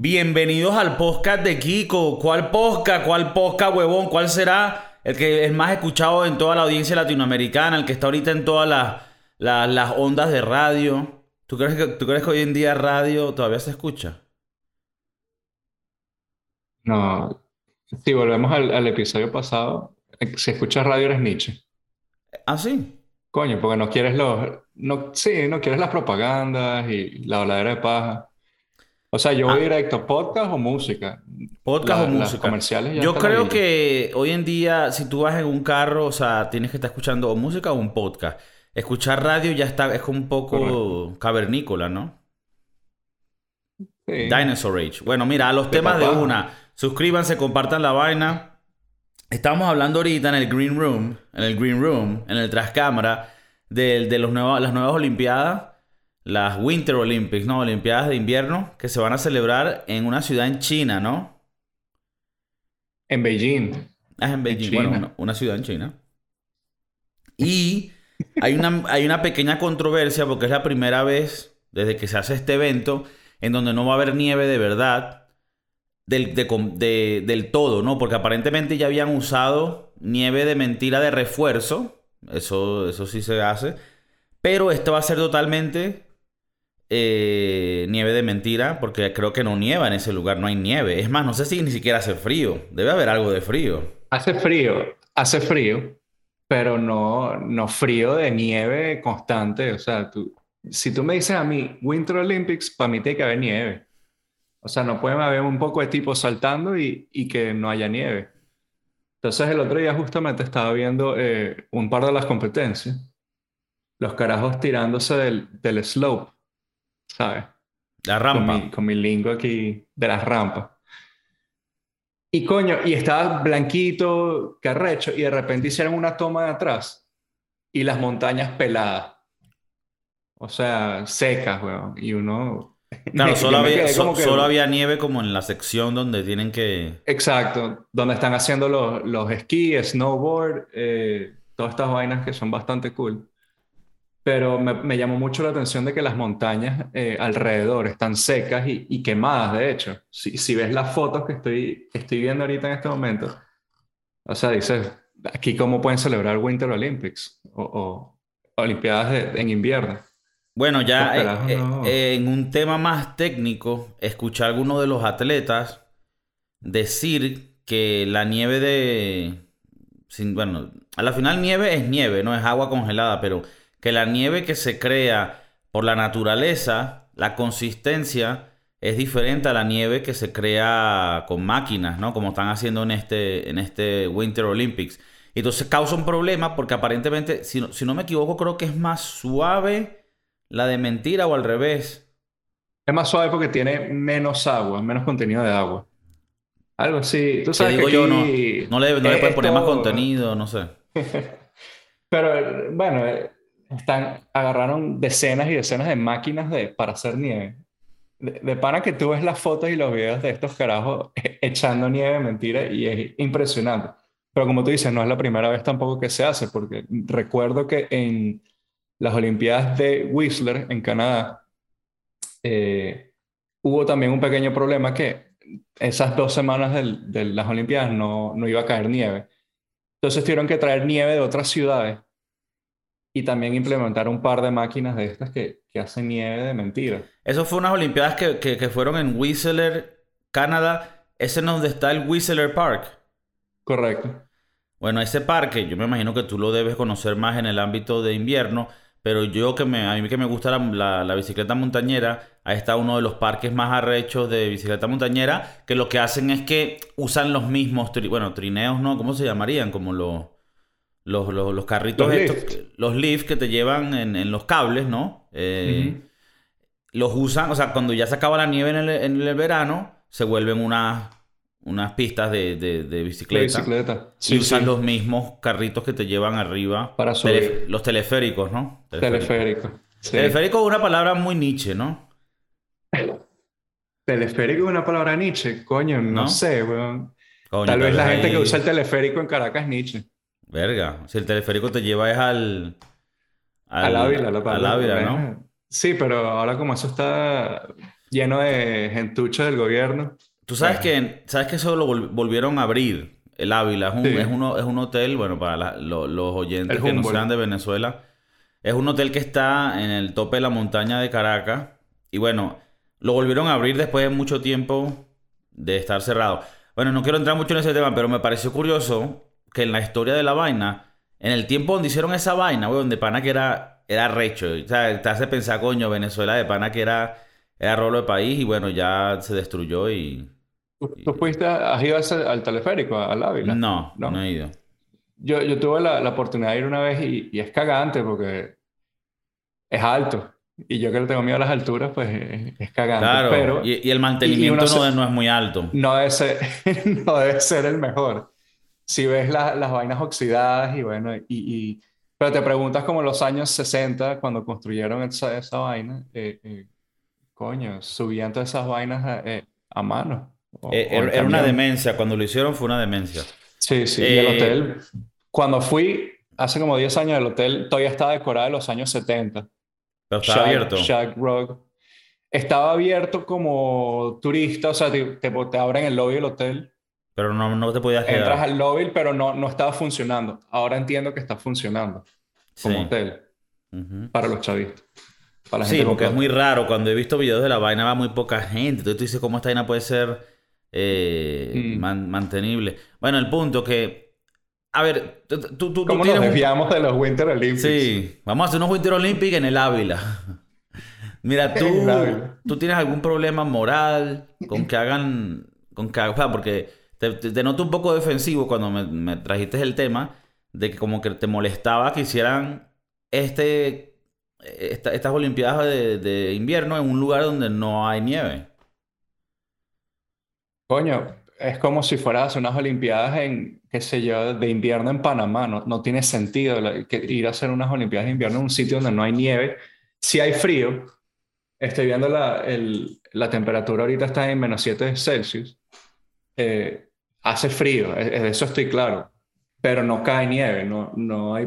Bienvenidos al podcast de Kiko. ¿Cuál podcast? ¿Cuál podcast, huevón? ¿Cuál será el que es más escuchado en toda la audiencia latinoamericana? El que está ahorita en todas las, las, las ondas de radio. ¿Tú crees, que, ¿Tú crees que hoy en día radio todavía se escucha? No, si volvemos al, al episodio pasado, eh, si escuchas radio eres Nietzsche. ¿Ah, sí? Coño, porque no quieres los, no, sí, no quieres las propagandas y la voladera de paja. O sea, yo voy Ah. directo, podcast o música. Podcast La- o las música. comerciales ya Yo creo que hoy en día, si tú vas en un carro, o sea, tienes que estar escuchando o música o un podcast. Escuchar radio ya está, es como un poco Correcto. cavernícola, ¿no? Sí. Dinosaur Age. Bueno, mira, a los De temas de una. Suscríbanse, compartan la vaina. Estamos hablando ahorita en el Green Room, en el Green Room, en el Trascámara, de, de los nuevos, las nuevas Olimpiadas, las Winter Olympics, ¿no? Olimpiadas de invierno, que se van a celebrar en una ciudad en China, ¿no? En Beijing. Ah, en Beijing, bueno, una, una ciudad en China. Y hay una, hay una pequeña controversia porque es la primera vez desde que se hace este evento en donde no va a haber nieve de verdad del, de com- de- del todo, ¿no? Porque aparentemente ya habían usado nieve de mentira de refuerzo. Eso, eso sí se hace. Pero esto va a ser totalmente eh, nieve de mentira porque creo que no nieva en ese lugar, no hay nieve. Es más, no sé si ni siquiera hace frío. Debe haber algo de frío. Hace frío, hace frío, pero no, no frío de nieve constante. O sea, tú, si tú me dices a mí Winter Olympics, para mí tiene que haber nieve. O sea, no puede haber un poco de tipos saltando y, y que no haya nieve. Entonces, el otro día justamente estaba viendo eh, un par de las competencias. Los carajos tirándose del, del slope, ¿sabes? La con rampa. mi, con mi lingo aquí de las rampas. Y coño, y estaba blanquito, carrecho, y de repente hicieron una toma de atrás y las montañas peladas. O sea, secas, weón. Y uno. Claro, solo había, so- que- solo había nieve como en la sección donde tienen que... Exacto, donde están haciendo los, los esquí, snowboard, eh, todas estas vainas que son bastante cool. Pero me, me llamó mucho la atención de que las montañas eh, alrededor están secas y, y quemadas, de hecho. Si, si ves las fotos que estoy, que estoy viendo ahorita en este momento, o sea, dices, aquí cómo pueden celebrar Winter Olympics o, o Olimpiadas de- en invierno. Bueno, ya eh, no. eh, en un tema más técnico, escuché a algunos de los atletas decir que la nieve de... sin- bueno, a la final nieve es nieve, no es agua congelada, pero que la nieve que se crea por la naturaleza, la consistencia es diferente a la nieve que se crea con máquinas, ¿no? Como están haciendo en este, en este Winter Olympics. Entonces causa un problema porque aparentemente, si no, si no me equivoco, creo que es más suave la de mentira o al revés. Es más suave porque tiene menos agua, menos contenido de agua. Algo así. Tú sabes digo que yo, no, no le, no le puedes poner más contenido, no sé. Pero bueno, están, agarraron decenas y decenas de máquinas de, para hacer nieve. De, de pana que tú ves las fotos y los videos de estos carajos e- echando nieve, mentira, y es impresionante. Pero como tú dices, no es la primera vez tampoco que se hace, porque recuerdo que en las Olimpiadas de Whistler, en Canadá, eh, hubo también un pequeño problema que esas dos semanas del- de las Olimpiadas no, no iba a caer nieve. Entonces tuvieron que traer nieve de otras ciudades y también implementar un par de máquinas de estas que, que hacen nieve de mentira. Eso fue unas olimpiadas que, que- que fueron en Whistler, Canadá. Ese es donde está el Whistler Park. Correcto. Bueno, ese parque, yo me imagino que tú lo debes conocer más en el ámbito de invierno, pero yo que me, a mí que me gusta la, la- la bicicleta montañera, ahí está uno de los parques más arrechos de bicicleta montañera, que lo que hacen es que usan los mismos, tri- bueno, trineos, ¿no? ¿Cómo se llamarían? Como los, los, los, los carritos Los estos, lift. los lift que te llevan en, en los cables, ¿no? Eh, los usan, o sea, cuando ya se acaba la nieve en el, en el verano, se vuelven unas, unas pistas de, de, de bicicleta. bicicleta. Y usan sí. los mismos carritos que te llevan arriba. Para subir. los teleféricos, ¿no? Teleférico. Sí. Teleférico es una palabra muy niche, ¿no? Teleférico es una palabra Nietzsche. Coño, no, ¿No? sé, weón. Coño, Tal vez la ahí- gente que usa el teleférico en Caracas es Nietzsche. Verga. Si el teleférico te lleva es al... Al Ávila, lo Al Ávila, ¿no? Sí, pero ahora como eso está lleno de gentucho del gobierno. Tú sabes que, sabes que eso lo volvieron a abrir, el Ávila. Es un, es uno, es un hotel, bueno, para los oyentes que no sean de Venezuela. Es un hotel que está en el tope de la montaña de Caracas. Y bueno, lo volvieron a abrir después de mucho tiempo de estar cerrado. Bueno, no quiero entrar mucho en ese tema, pero me pareció curioso que en la historia de la vaina, en el tiempo donde hicieron esa vaina, güey, donde pana que era, era recho. O sea, te hace pensar, coño, Venezuela de pana que era, era rolo de país y bueno, ya se destruyó y... ¿Tú, fuiste, has ido al teleférico, al Ávila? No, no, no he ido. Yo, yo tuve la, la, oportunidad de ir una vez y, y es cagante porque es alto. Y yo que le tengo miedo a las alturas, pues es, cagante. Claro, pero, y, el mantenimiento no, no, es muy alto. No debe ser, no debe ser el mejor. Si ves las vainas oxidadas y bueno, y, y, pero te preguntas como los años 60, cuando construyeron esa, esa vaina, eh, eh, coño, subían todas esas vainas a, eh, a mano. era, una demencia, cuando lo hicieron fue una demencia. Sí, sí, y el hotel, cuando fui, hace como 10 años, el hotel todavía estaba decorado en los años 70. Pero estaba abierto. Rock. Estaba abierto como turista, o sea, te, te, abren el lobby del hotel. Pero no, no te podías quedar. Entras al lobby, pero no, no estaba funcionando. Ahora entiendo que está funcionando como hotel para los chavistas. sí, porque es muy raro. Cuando he visto videos de la vaina va muy poca gente. Entonces tú dices, ¿cómo esta vaina puede ser eh, mm. mantenible? Bueno, el punto que a ver, tú, tú, ¿Cómo nos desviamos de los Winter Olympics? Sí, vamos a hacer unos Winter Olympics en el Ávila. Mira, tú, tú tienes algún problema moral con que hagan, con que, porque te, noto un poco defensivo cuando me, trajiste el tema de que como que te molestaba que hicieran este, estas Olimpiadas de, invierno en un lugar donde no hay nieve. Coño, es como si fueras unas Olimpiadas en, qué sé yo, de invierno en Panamá. No, no tiene sentido ir a hacer unas Olimpiadas de invierno en un sitio donde no hay nieve. Si hay frío, estoy viendo la, la temperatura ahorita está en menos 7 Celsius. Eh, hace frío, e, de eso estoy claro. Pero no cae nieve, no, no hay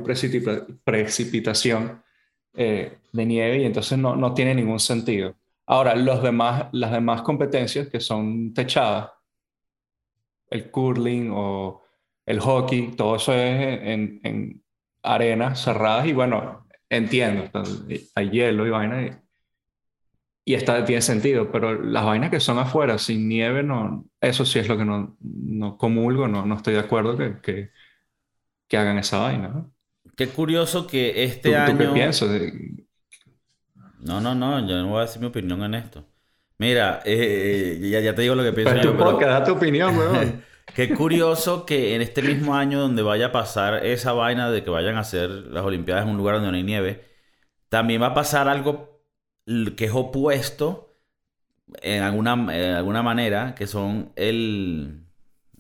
precipitación eh, de nieve y entonces no, no tiene ningún sentido. Ahora, los demás, las demás competencias que son techadas, el curling o el hockey, todo eso es en, en arenas cerradas y bueno, entiendo, hay hielo y vaina y, está, tiene sentido, pero las vainas que son afuera, sin nieve, no, eso sí es lo que no, no comulgo, no, no estoy de acuerdo que, que, que hagan esa vaina. ¿no? Qué curioso que este año... ¿Tú qué piensas? No, no, no, yo no voy a decir mi opinión en esto. Mira, eh, eh, ya, ya, te digo lo que pienso pero yo. Pero da tu opinión, weón. Qué curioso que en este mismo año donde vaya a pasar esa vaina de que vayan a hacer las Olimpiadas en un lugar donde no hay nieve, también va a pasar algo que es opuesto en alguna, alguna manera, que son el,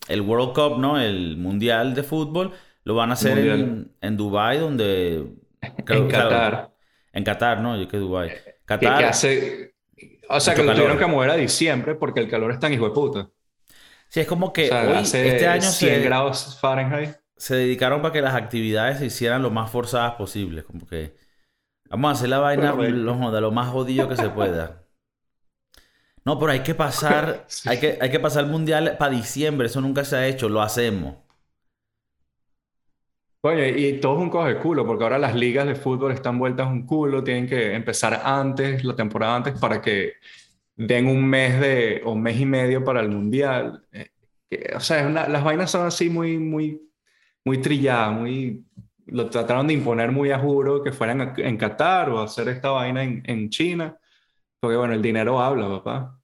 el World Cup, ¿no? El Mundial de Fútbol. Lo van a hacer en, en Dubái, donde... en Qatar. en Qatar, ¿no? Yo que Dubái. Qatar... Que, hace o sea, que lo tuvieron que mover a diciembre porque el calor es tan hijo de puta. Sí, es como que este año 100 se, grados Fahrenheit. Se dedicaron para que las actividades se hicieran lo más forzadas posible. Como que vamos a hacer la vaina lo, de lo más jodido que se pueda. No, pero hay que pasar, hay, que, hay que pasar el mundial para diciembre. Eso nunca se ha hecho. Lo hacemos. Oye, y todo es un coge culo, porque ahora las ligas de fútbol están vueltas un culo, tienen que empezar antes, la temporada antes, para que den un mes de, o un mes y medio para el mundial. Eh, o sea, las vainas son así muy, muy, muy trilladas, muy, lo trataron de imponer muy a juro que fueran en Qatar o hacer esta vaina en, en China, porque bueno, el dinero habla, papá.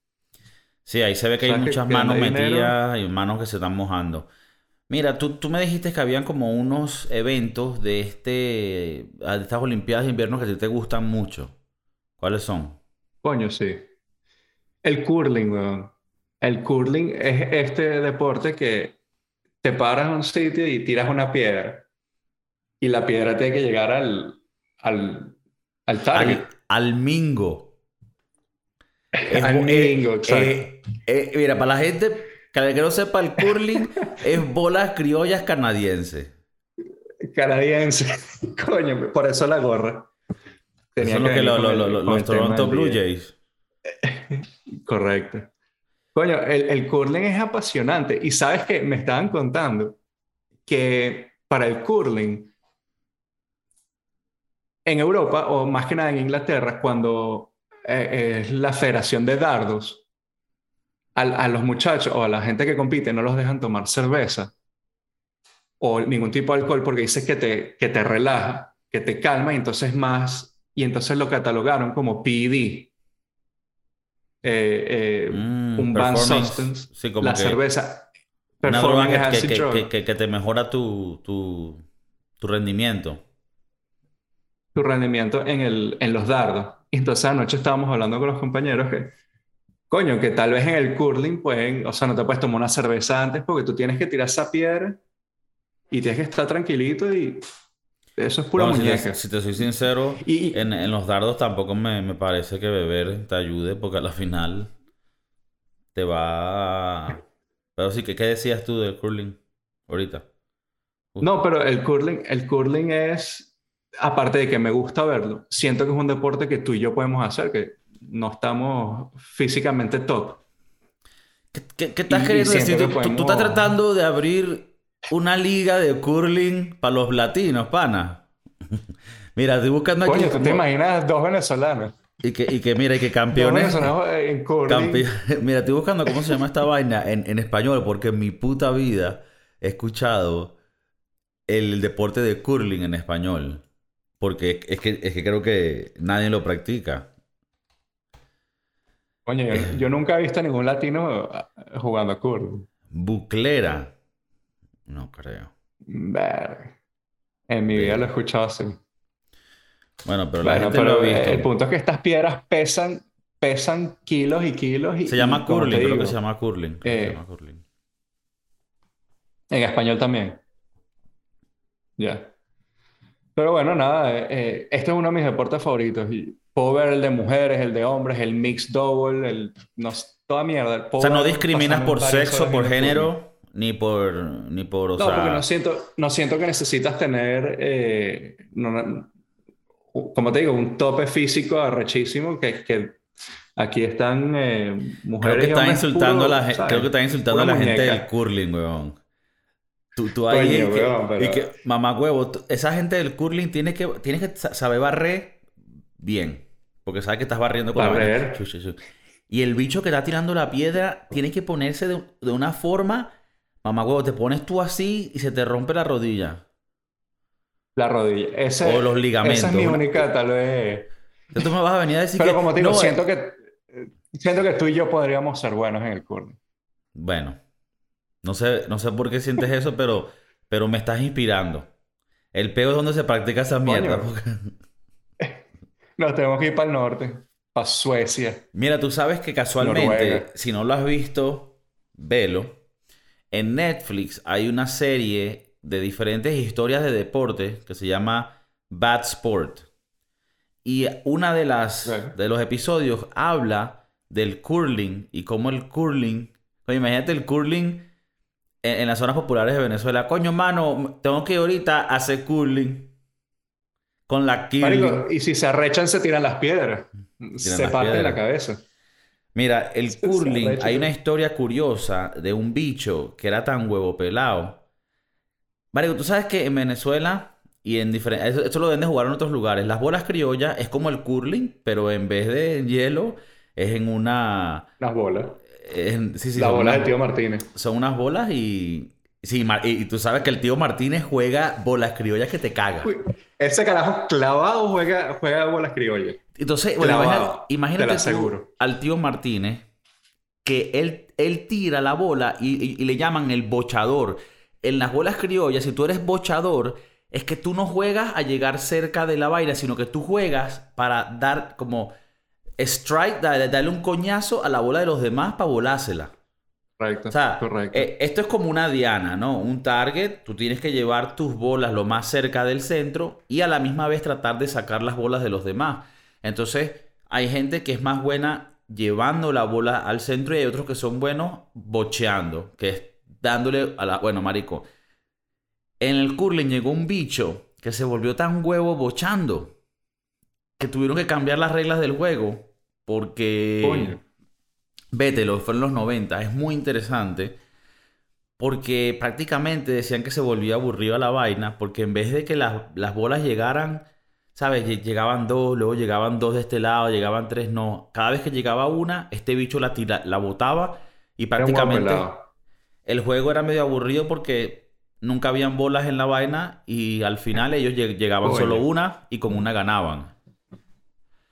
Sí, ahí se ve que hay muchas manos metidas y manos que se están mojando. Mira, tú, tú me dijiste que habían como unos eventos de, este, de estas Olimpiadas de invierno que a ti te gustan mucho. ¿Cuáles son? Coño, sí. El curling, weón. El curling es este deporte que te paras en un sitio y tiras una piedra. Y la piedra tiene que llegar al, al, al target. Al, mingo. al mingo, exacto. Eh, eh, mira, para la gente que no sepa, el curling es bolas criollas canadienses. Canadiense. Coño, por eso la gorra. Tenía eso es lo que, los Toronto Blue Jays. Correcto. Coño, el, el curling es apasionante. Y sabes que me estaban contando que para el curling, en Europa, o más que nada en Inglaterra, cuando eh, es la federación de dardos, a, a los muchachos o a la gente que compite no los dejan tomar cerveza o ningún tipo de alcohol porque dice que te, que te relaja, que te calma y entonces más, y entonces lo catalogaron como PED. Eh, eh, Mm, un banned performance. substance, Sí, como la que cerveza. Que, que- drug. que- que- que te mejora tu, tu, tu rendimiento. Tu rendimiento en, el, en los dardos. Y entonces anoche estábamos hablando con los compañeros que, coño, que tal vez en el curling pueden, o sea, no te puedes tomar una cerveza antes porque tú tienes que tirar esa piedra y tienes que estar tranquilito y eso es pura Bueno, si te- muñeca. Si te, soy sincero, Y, en, en los dardos tampoco me, me parece que beber te ayude porque a la final te va... a- Pero sí, que ¿qué decías tú del curling ahorita? no, pero el curling, el curling es, aparte de que me gusta verlo, siento que es un deporte que tú y yo podemos hacer, que no estamos físicamente top. ¿Qué, qué- qué estás Y- queriendo siento decir? que Tú, tú- tú podemos- estás tratando de abrir una liga de curling para los latinos, pana. Mira, estoy buscando aquí... Coño, ¿tú te imaginas dos venezolanos? Y que, y que mira, y que Dos campeones... venezolanos en curling. Campe- Mira, estoy buscando cómo se llama esta vaina en, en español, porque en mi puta vida he escuchado el deporte de curling en español. Porque es que, es que creo que nadie lo practica. Coño, yo, Eh. yo nunca he visto a ningún latino ah, jugando a curling. Buclera. No creo. Verga. En mi vida lo he escuchado así. Bueno, pero la Bueno, gente lo ha eh, visto. el punto es que estas piedras pesan, pesan kilos y kilos. Y, Se llama y curling, creo que se llama curling. se eh, llama curling. En español también. Ya. Pero bueno, nada, eh, eh, este es uno de mis deportes favoritos. Y puedo ver el de mujeres, el de hombres, el mixed double, el, no toda mierda. O sea, no discriminas por sexo, por género ni por, ni por, o No, sea... porque no siento, no siento que necesitas tener, eh, no- como te digo, un tope físico arrechísimo que, que aquí están eh, Creo mujeres que y están insultando a la gente, ¿sabes? creo que están insultando a la gente del curling, weón. Tú, tú ahí Coño, y que, weón, pero- y que, mamá huevo, tú- esa gente del curling tiene que, tiene que sa- saber barrer bien. Porque sabe que estás barriendo con la Barrer. chu. Y el bicho que está tirando la piedra tiene que ponerse de, de una forma, mamá huevo, te pones tú así y se te rompe la rodilla. La rodilla. Ese, O los ligamentos. Esa es mi única, tal vez. Entonces tú me vas a venir a decir Pero que como te digo, no, eh, siento que, siento que tú y yo podríamos ser buenos en el curling. Bueno, no sé, no sé por qué sientes eso, pero, pero me estás inspirando. El peo es donde se practica esa mierda. Porque- Nos tenemos que ir para el norte, para Suecia. Mira, tú sabes que casualmente, Noruega. si no lo has visto, velo. En Netflix hay una serie de diferentes historias de deporte que se llama Bad Sport. Y una de las de los episodios habla del curling y cómo el curling, oye, imagínate el curling en, en las zonas populares de Venezuela. Coño, mano, tengo que ir ahorita a hacer curling con la. Marico, y si se arrechan, se tiran las piedras. se las parten la piedras. cabeza. Mira, el Se curling, hay una historia curiosa de un bicho que era tan huevo pelado. Marico, tú sabes que en Venezuela y en diferentes... Esto, esto lo deben de jugar en otros lugares. Las bolas criollas es como el curling, pero en vez de hielo es en una... Las bolas. Sí, sí, la bola del tío Martínez. Son unas bolas y... Sí, y, y tú sabes que el tío Martínez juega bolas criollas que te caga. Uy, ese carajo clavado juega, juega bolas criollas. Entonces, bueno, Clavado, imagínate tú al tío Martínez que él, él tira la bola y, y- y le llaman el bochador. En las bolas criollas, si tú eres bochador, es que tú no juegas a llegar cerca de la vaina, sino que tú juegas para dar como strike, da- darle un coñazo a la bola de los demás para volársela. Correcto. O sea, correcto. eh, esto es como una diana, ¿no? Un target, tú tienes que llevar tus bolas lo más cerca del centro y a la misma vez tratar de sacar las bolas de los demás. Entonces, hay gente que es más buena llevando la bola al centro y hay otros que son buenos bocheando, que es dándole a la... Bueno, marico, en el curling llegó un bicho que se volvió tan huevo bochando que tuvieron que cambiar las reglas del juego porque... Coño. Vete, lo que fue en los 90. Es muy interesante porque prácticamente decían que se volvía aburrido la vaina porque en vez de que las, las bolas llegaran, ¿sabes? Lle- Llegaban dos, luego llegaban dos de este lado, llegaban tres, no. Cada vez que llegaba una, este bicho la, tira, la botaba y prácticamente el juego era medio aburrido porque nunca habían bolas en la vaina y al final ellos lleg- llegaban solo una y con una ganaban.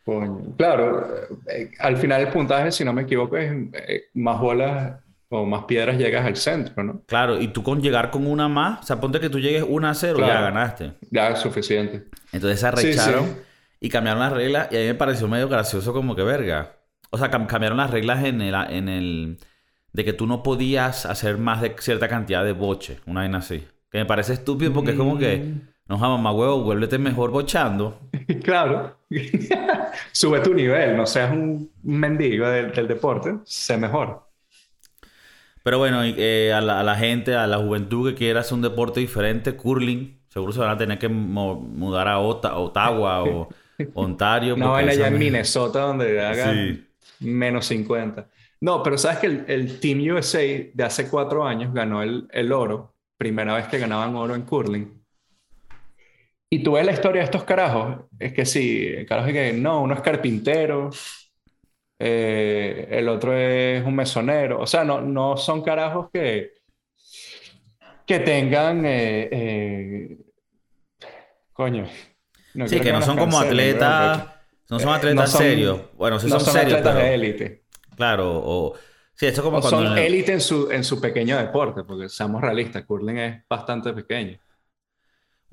Coño. Claro, eh, al final el puntaje, si no me equivoco, es eh, más bolas o más piedras llegas al centro, ¿no? Claro, y tú con llegar con una más, o sea, ponte que tú llegues una a cero, ya Claro. ganaste. Ya es suficiente. Entonces se arrecharon sí. y cambiaron las reglas y a mí me pareció medio gracioso como que verga. O sea, cam- cambiaron las reglas en el, en el... de que tú no podías hacer más de cierta cantidad de boche, una vaina así. Que me parece estúpido porque es como que, No, mamá huevo, vuélvete mejor bochando. Claro. Sube tu nivel, no seas un mendigo del, del deporte, sé mejor. Pero bueno, eh, a, la, a la gente, a la juventud que quiera hacer un deporte diferente, curling, seguro se van a tener que mudar a Ota- Ottawa o Ontario. Vaina esa allá en Minnesota donde hagan Sí. menos 50. No, pero sabes que el, el Team USA de hace cuatro años ganó el, el oro, primera vez que ganaban oro en curling. Y tú ves la historia de estos carajos, es que sí, el carajo es que no, uno es carpintero, eh, el otro es un mesonero, o sea, no, no son carajos que, que tengan, eh, eh, coño, no Sí, que no son como bro, atletas, no son atletas no son- serios. Bueno, sí no son son serios, atletas pero de élite. claro, o sí, esto es como O cuando son élite en su, en su pequeño deporte, porque seamos realistas, curling es bastante pequeño.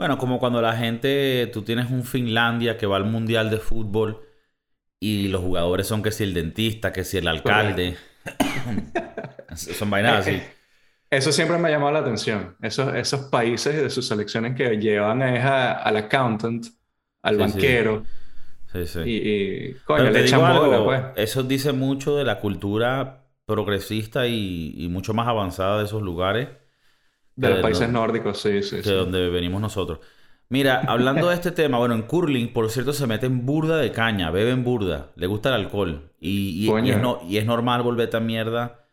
Bueno, como cuando la gente, tú tienes un Finlandia que va al mundial de fútbol y los jugadores son que si el dentista, que si el alcalde, son vainas así. Eso siempre me ha llamado la atención. Esos, esos países de sus selecciones que llevan a- al accountant, al Sí, banquero, Sí, sí. y, y, coño, Pero le echan algo, pues. eso dice mucho de la cultura progresista y, y mucho más avanzada de esos lugares De los que países no- nórdicos, sí, sí, sí. donde venimos nosotros. Mira, hablando de este tema, bueno, en curling, por cierto, se meten burda de caña, beben burda, le gusta el alcohol. Y, y- es, no- y es normal volverte a mierda,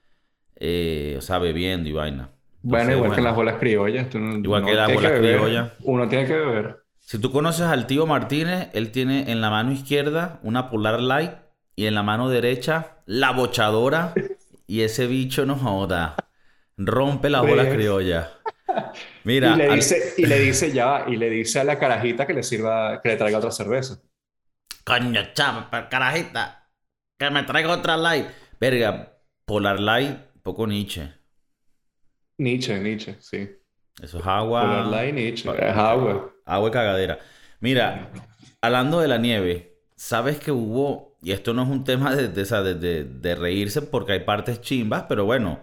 eh, o sea, bebiendo y vaina. Bueno, igual que las bolas criollas. tú no- Igual que las bolas criollas. Uno tiene que beber. Si tú conoces al tío Martínez, él tiene en la mano izquierda una Polar Light y en la mano derecha la bochadora. Y ese bicho no joda. Rompe las bolas Pues. criollas. Mira, y le al- dice, y le dice ya, y le dice a la carajita que le sirva, que le traiga otra cerveza. coño, chava, pa- carajita, que me traiga otra light. Verga, Polar Light, poco Nietzsche. Nietzsche, Nietzsche, sí. Eso es agua. Polar Light, Nietzsche. Es agua. Agua y cagadera. Mira, hablando de la nieve, sabes que hubo, y esto no es un tema de- de- de reírse porque hay partes chimbas, pero bueno,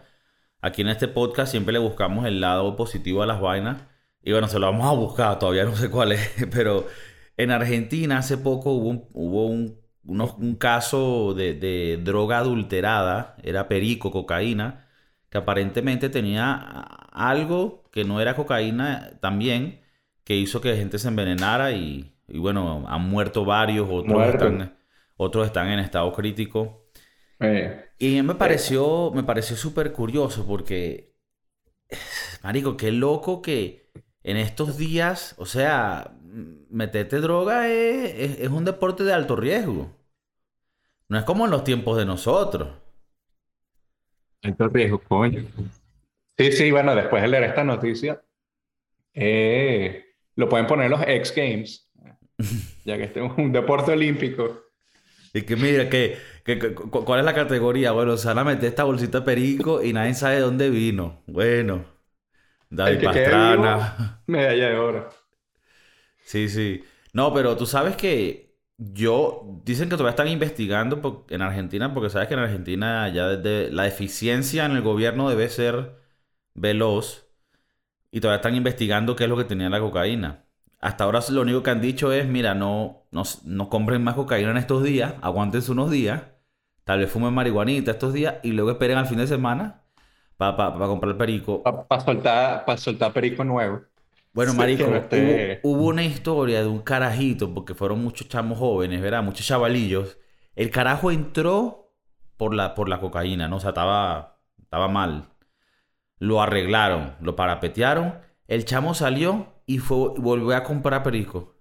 aquí en este podcast siempre le buscamos el lado positivo a las vainas. Y bueno, se lo vamos a buscar, todavía no sé cuál es, pero en Argentina hace poco hubo un, hubo un, unos- un caso de, de droga adulterada, era perico, cocaína, que aparentemente tenía algo que no era cocaína también, que hizo que gente se envenenara y, y bueno, han muerto varios, otros Muerto. están, otros están en estado crítico. Eh, Y me pareció, me pareció súper curioso porque, marico, qué loco que en estos días, o sea, meterte droga es, es- es un deporte de alto riesgo. No es como en los tiempos de nosotros. alto riesgo, coño. Sí, sí, bueno, después de leer esta noticia, eh, lo pueden poner en los X Games, ya que este es un deporte olímpico. Y que mira, que, ¿cuál es la categoría? Bueno, se van a meter esta bolsita de perico y nadie sabe de dónde vino. Bueno, David Pastrana. Medalla de oro. Sí, sí. No, pero tú sabes que yo, dicen que todavía están investigando por- en Argentina, porque sabes que en Argentina ya desde la eficiencia en el gobierno debe ser veloz y todavía están investigando qué es lo que tenía la cocaína. Hasta ahora lo único que han dicho es, mira, no, no, no compren más cocaína en estos días, aguántense unos días, tal vez fumen marihuanita estos días y luego esperen al fin de semana para comprar el perico. Para soltar, pa soltar perico nuevo. Bueno, Sí, marico, no hubo, hubo una historia de un carajito, porque fueron muchos chamos jóvenes, ¿verdad? Muchos chavalillos. El carajo entró por la, por la cocaína, ¿no? O sea, estaba, estaba mal. Lo arreglaron, lo parapetearon. El chamo salió y fue, volvió a comprar perico.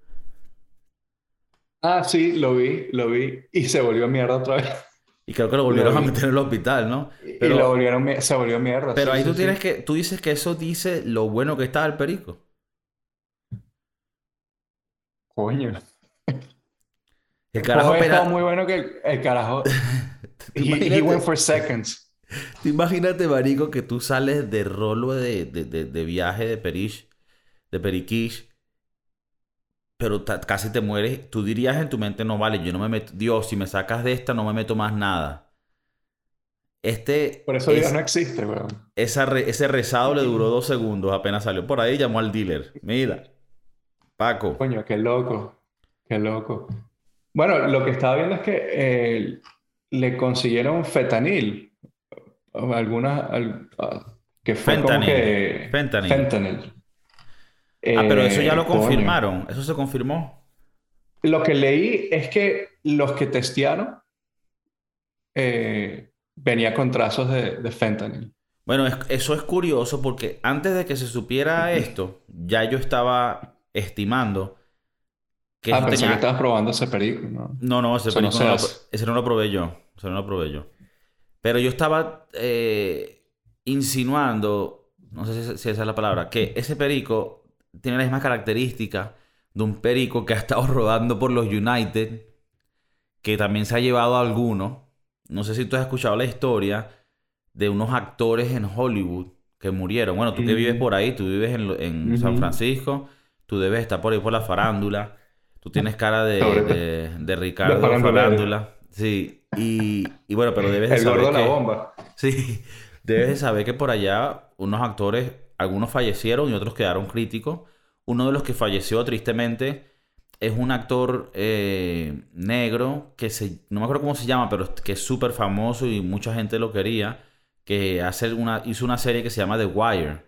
Ah, sí, lo vi, lo vi. Y se volvió mierda otra vez. Y creo que lo volvieron a meter en el hospital, ¿no? Pero, y lo volvieron, se volvió mierda. Pero ahí tú tienes que, tú dices que eso dice lo bueno que está el perico. Coño. El carajo era muy bueno que el, carajo. he, went for seconds. Imagínate, marico, que tú sales de rolo de, de, de, viaje de Perish, de Periquish, pero casi te mueres. Tú dirías en tu mente, no vale, yo no me meto. Dios, si me sacas de esta, no me meto más nada. Este. Por eso Dios no existe, weón. ese rezado le duró dos segundos, apenas salió por ahí, llamó al dealer. Mira, Paco. Coño, qué loco. Qué loco. Bueno, lo que estaba viendo es que eh, le consiguieron fetanil. Algunas. Ah, que fue fentanyl. como que. Fentanyl. Ah, pero eso ya lo eh, confirmaron. Eso se confirmó. Lo que leí es que los que testearon eh, venía con trazos de, de fentanyl. Bueno, eso es curioso porque antes de que se supiera esto, ya yo estaba estimando ah, pensé que estabas probando ese perico, ¿no? No, no, ese perico no, lo, ese no lo probé yo. Ese no lo probé yo. Pero yo estaba eh, insinuando, no sé si, esa es la palabra, que ese perico tiene la misma característica de un perico que ha estado rodando por los United, que también se ha llevado a algunos. No sé si tú has escuchado la historia de unos actores en Hollywood que murieron. Bueno, tú que vives por ahí, tú vives en, San Francisco, tú debes estar por ahí por la farándula. Tú tienes cara de, de, Ricardo Farándula. Sí, y, y, bueno, pero debes de saber. El gordo la bomba. Sí, debes de saber que por allá unos actores, algunos fallecieron y otros quedaron críticos. Uno de los que falleció tristemente es un actor eh, negro que se, no me acuerdo cómo se llama, pero que es súper famoso y mucha gente lo quería, que hace una, hizo una serie que se llama The Wire.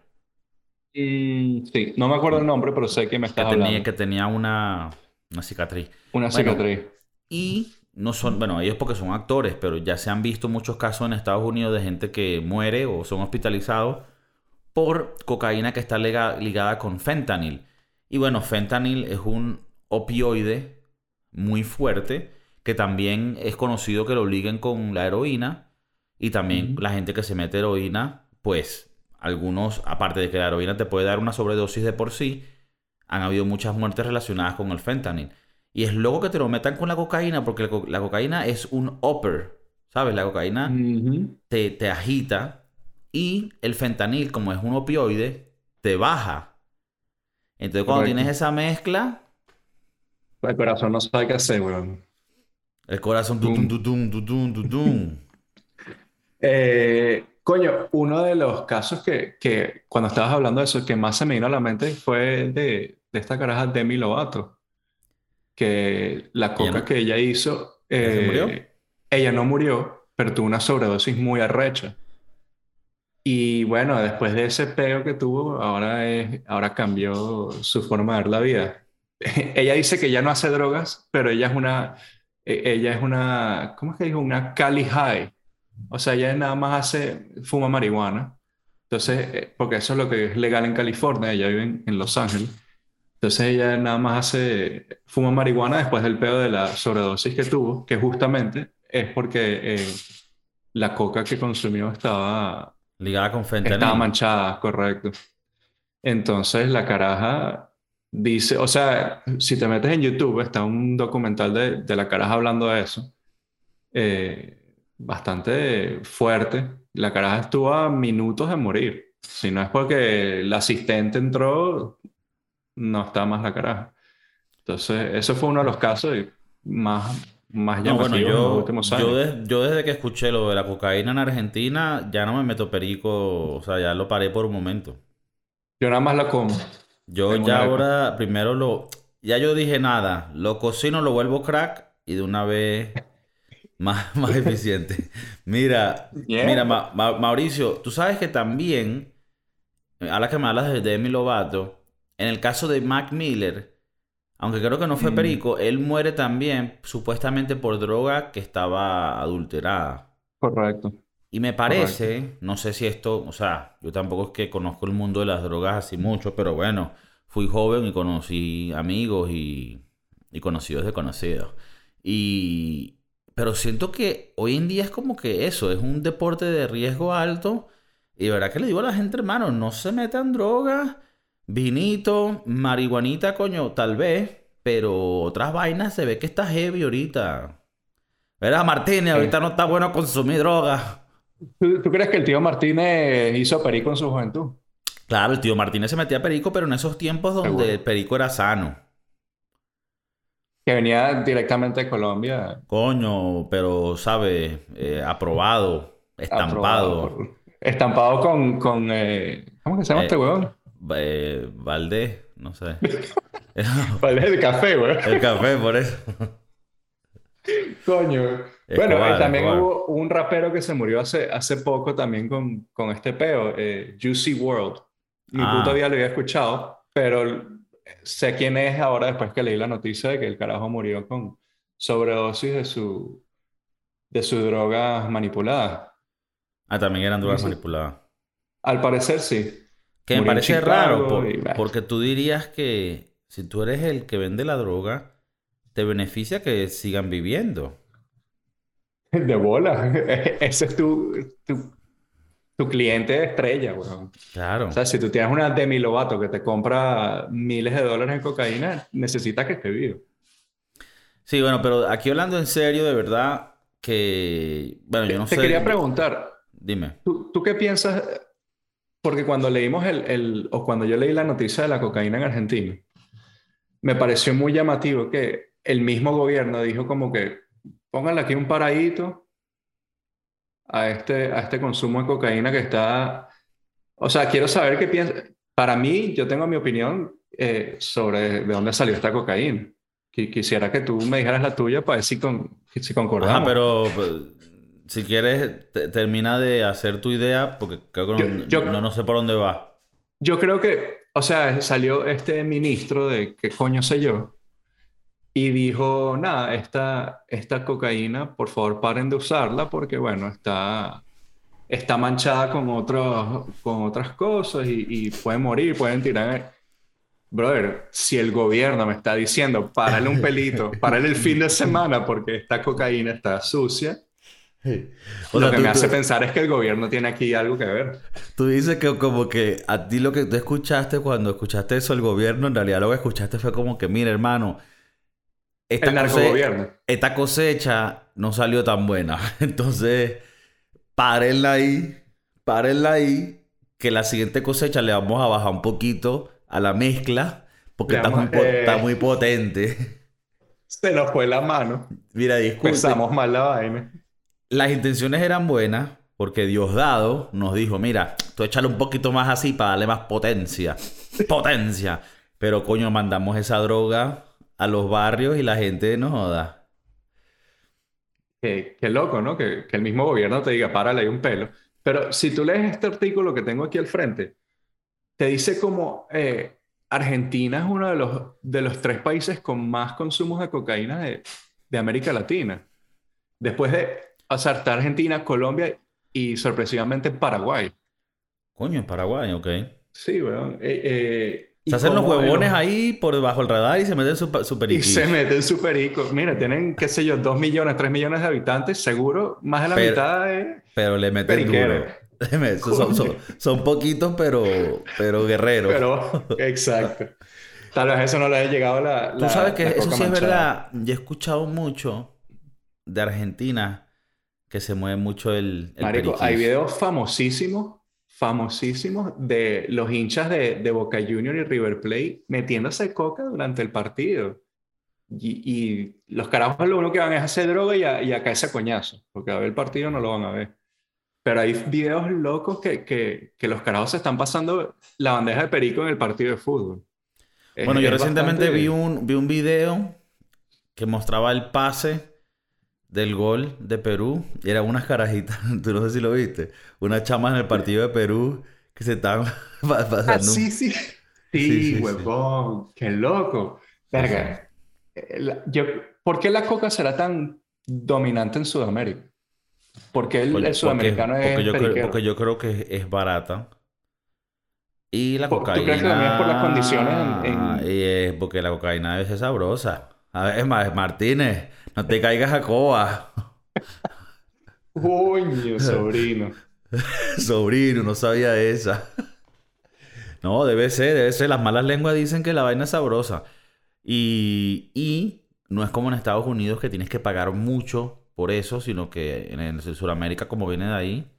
Y, sí, no me acuerdo el nombre, pero sé que me está hablando. Que tenía una, una cicatriz. Una cicatriz. Y no son, bueno, ellos porque son actores, pero ya se han visto muchos casos en Estados Unidos de gente que muere o son hospitalizados por cocaína que está ligada con fentanil. Y bueno, fentanil es un opioide muy fuerte que también es conocido que lo liguen con la heroína y también la gente que se mete heroína, pues algunos, aparte de que la heroína te puede dar una sobredosis de por sí, han habido muchas muertes relacionadas con el fentanyl. Y es loco que te lo metan con la cocaína porque la, cocaína es un upper, ¿sabes? La cocaína te, te, agita y el fentanil, como es un opioide, te baja. Entonces cuando tienes esa mezcla... El corazón no sabe qué hacer, weón. El corazón... Tum, eh, coño, uno de los casos que, que, cuando estabas hablando de eso, que más se me vino a la mente fue de, de esta caraja Demi Lovato, que la coca que ella hizo, eh, ella no murió, pero tuvo una sobredosis muy arrecha. Y bueno, después de ese peo que tuvo, ahora, ahora cambió su forma de ver la vida. ella dice que ya no hace drogas, pero ella es una, e, ella es una, ¿cómo es que dijo? Una Cali High. O sea, ella nada más hace, fuma marihuana. Entonces, eh, porque eso es lo que es legal en California, ella vive en Los Ángeles. Entonces ella nada más hace, fuma marihuana después del pedo de la sobredosis que tuvo, que justamente es porque eh, la coca que consumió estaba... Ligada con fentanil. Estaba manchada, correcto. Entonces la caraja dice, o sea, si te metes en YouTube, está un documental de, de la caraja hablando de eso, eh, bastante fuerte. La caraja estuvo a minutos de morir. Si no es porque el asistente entró, no está más la caraja. Entonces, eso fue uno de los casos más, más llamativos bueno, yo, en los últimos años. Yo, desde que escuché lo de la cocaína en Argentina, ya no me meto perico, o sea, ya lo paré por un momento. Yo nada más la como. Yo ya ahora, primero lo... Ya yo dije nada, lo cocino, lo vuelvo crack y de una vez más, más eficiente. Mira, mira, Mauricio, tú sabes que también, a la que me hablas de Demi Lovato, en el caso de Mac Miller, aunque creo que no fue mm. perico, él muere también supuestamente por droga que estaba adulterada. Correcto. Y me parece, no sé si esto, o sea, yo tampoco es que conozco el mundo de las drogas así mucho, pero bueno, fui joven y conocí amigos y, y conocidos de conocidos. Y, pero siento que hoy en día es como que eso, es un deporte de riesgo alto. Y de verdad que le digo a la gente, hermano, no se metan drogas, vinito, marihuanita, coño, tal vez, pero otras vainas se ve que está heavy ahorita. ¿Verdad, Martínez? Ahorita no está bueno consumir drogas. ¿Tú, ¿Tú, crees que el tío Martínez hizo perico en su juventud? Claro, el tío Martínez se metía perico, pero en esos tiempos donde Seguro. el perico era sano. Que venía directamente de Colombia. Coño, pero, ¿sabes? Eh, aprobado, estampado. Aprobado. Estampado con, con eh, ¿cómo que se llama Eh, este huevón? Eh, Valdés, no sé. Vale, el café, weón. El café, por eso. Coño. Bueno, eh, también Escobar. hubo un rapero que se murió hace, hace poco también con, con este peo, eh, Juicy World. Ni Ah. vida lo había escuchado, pero sé quién es ahora después que leí la noticia de que el carajo murió con sobredosis de su, de sus drogas manipuladas. Ah, también eran drogas manipuladas. Al parecer sí. Que me Murió parece Chicago raro, por- porque tú dirías que si tú eres el que vende la droga, te beneficia que sigan viviendo. De bola. Ese es tu, tu, tu cliente estrella, weón. Claro. O sea, si tú tienes una Demi Lovato que te compra miles de dólares en cocaína, necesitas que esté vivo. Sí, bueno, pero aquí hablando en serio, de verdad, que... Bueno, yo no Te sé... quería preguntar, Dime. ¿tú, tú qué piensas? Porque cuando leímos el, el- o cuando yo leí la noticia de la cocaína en Argentina, me pareció muy llamativo que el mismo gobierno dijo como que pónganle aquí un paradito a este, a este consumo de cocaína que está... O sea, quiero saber qué piensas. Para mí, yo tengo mi opinión eh, sobre de dónde salió esta cocaína. Qui- Quisiera que tú me dijeras la tuya para ver si, con, si concordamos. Ajá, pero si quieres, te- termina de hacer tu idea, porque creo que no, Yo- yo- no, no sé por dónde va. Yo creo que, o sea, salió este ministro de qué coño sé yo y dijo, nada, esta, esta cocaína, por favor, paren de usarla porque, bueno, está, está manchada con, otros, con otras cosas y, y pueden morir, pueden tirar. Brother, si el gobierno me está diciendo, párale un pelito, párale el fin de semana porque esta cocaína está sucia, O lo sea, que tú- me hace tú- pensar es que el gobierno tiene aquí algo que ver. Tú dices que como que a ti lo que tú escuchaste cuando escuchaste eso del gobierno, en realidad lo que escuchaste fue como que, mira, hermano, esta, El cose- narcogobierno. esta cosecha no salió tan buena. Entonces, párenla ahí, párenla ahí, que la siguiente cosecha le vamos a bajar un poquito a la mezcla, porque está muy, vamos- po- eh. está muy potente. Se nos fue la mano. Mira, disculpe. Empezamos mal la vaina. Las intenciones eran buenas porque Diosdado nos dijo, mira, tú échale un poquito más así para darle más potencia. Potencia. Pero coño, mandamos esa droga a los barrios y la gente no joda. Qué, loco, ¿no? Que, el mismo gobierno te diga, párale ahí un pelo. Pero si tú lees este artículo que tengo aquí al frente, te dice como eh, Argentina es uno de los, de los tres países con más consumos de cocaína de, de América Latina. Después de, está Argentina, Colombia y sorpresivamente Paraguay. Coño, en Paraguay, ok. Sí, weón. Eh, eh, Se hacen los huevones ahí por debajo del radar y se meten su, su Y se meten su perico. Mira, tienen, qué sé yo, dos millones, tres millones de habitantes, seguro más de la Pero- mitad es... Pero le meten Periquero. duro. Son, son- son poquitos, pero, pero guerreros. Pero, exacto. Tal vez eso no le haya llegado la, Tú la- sabes que eso sí es verdad. Yo he escuchado mucho de Argentina que se mueve mucho el, el Marico, periquís. hay videos famosísimos, famosísimos de los hinchas de, de Boca Junior y River Plate metiéndose coca durante el partido. Y, y los carajos lo único que van es a hacer droga y a, y a caerse a coñazo, porque a ver el partido no lo van a ver. Pero hay videos locos que, que, que los carajos se están pasando la bandeja de perico en el partido de fútbol. Es- Bueno, yo recientemente bastante- vi un, vi un video que mostraba el pase del gol de Perú. Eran unas carajitas, tú no sé si lo viste, unas chamas en el partido de Perú que se estaban pa- pasando. Ah, sí, sí. Sí, huevón, qué loco. Verga. Eh, Yo, ¿por qué la coca será tan dominante en Sudamérica? Porque el, Coño, el sudamericano porque, es porque yo creo, porque yo creo que es, barata. Y la ¿Tú cocaína. crees que también es por las condiciones en- en- Y es porque la cocaína a veces es sabrosa. A ver, Ma- Martínez, no te caigas a coba. Coño, sobrino. Sobrino, no sabía esa. No, debe ser, debe ser. Las malas lenguas dicen que la vaina es sabrosa. Y, y no es como en Estados Unidos que tienes que pagar mucho por eso, sino que en el Sudamérica, como viene de ahí,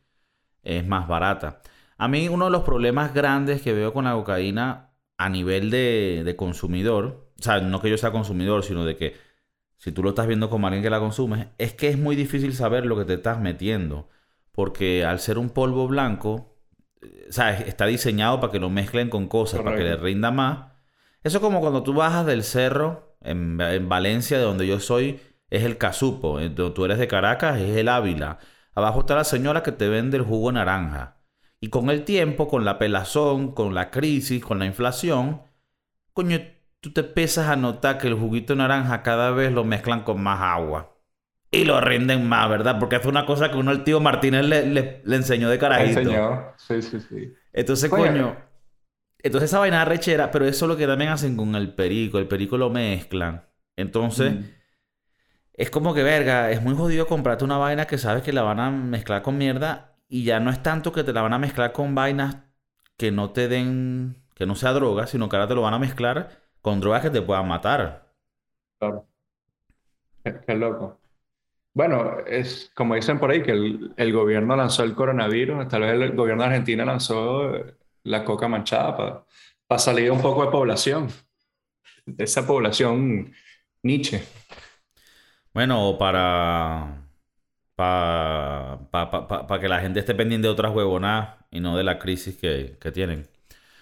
es más barata. A mí uno de los problemas grandes que veo con la cocaína a nivel de, de consumidor, o sea, no que yo sea consumidor, sino de que si tú lo estás viendo como alguien que la consume, es que es muy difícil saber lo que te estás metiendo. Porque al ser un polvo blanco, eh, o sea, está diseñado para que lo mezclen con cosas, para que le rinda más. Eso es como cuando tú bajas del cerro, en, en Valencia, de donde yo soy, es el Casupo. Donde tú eres de Caracas, es el Ávila. Abajo está la señora que te vende el jugo naranja. Y con el tiempo, con la pelazón, con la crisis, con la inflación, coño, tú te empiezas a notar que el juguito de naranja cada vez lo mezclan con más agua. Y lo rinden más, ¿verdad? Porque es una cosa que uno el tío Martínez le, le- le enseñó de carajito. enseñó. Sí, sí, sí. Entonces, Coño. coño. Entonces esa vaina rechera, pero eso es lo que también hacen con el perico. El perico lo mezclan. Entonces, Mm. es como que, verga, es muy jodido comprarte una vaina que sabes que la van a mezclar con mierda y ya no es tanto que te la van a mezclar con vainas que no te den, que no sea droga, sino que ahora te lo van a mezclar con drogas que te puedan matar. Claro. Qué, qué loco. Bueno, es como dicen por ahí que el, el gobierno lanzó el coronavirus, tal vez el gobierno de Argentina lanzó eh, la coca manchada para salir un poco de población, de esa población Nietzsche. Bueno, o para, para, pa- pa- pa- pa que la gente esté pendiente de otras huevonadas y no de la crisis que, que tienen.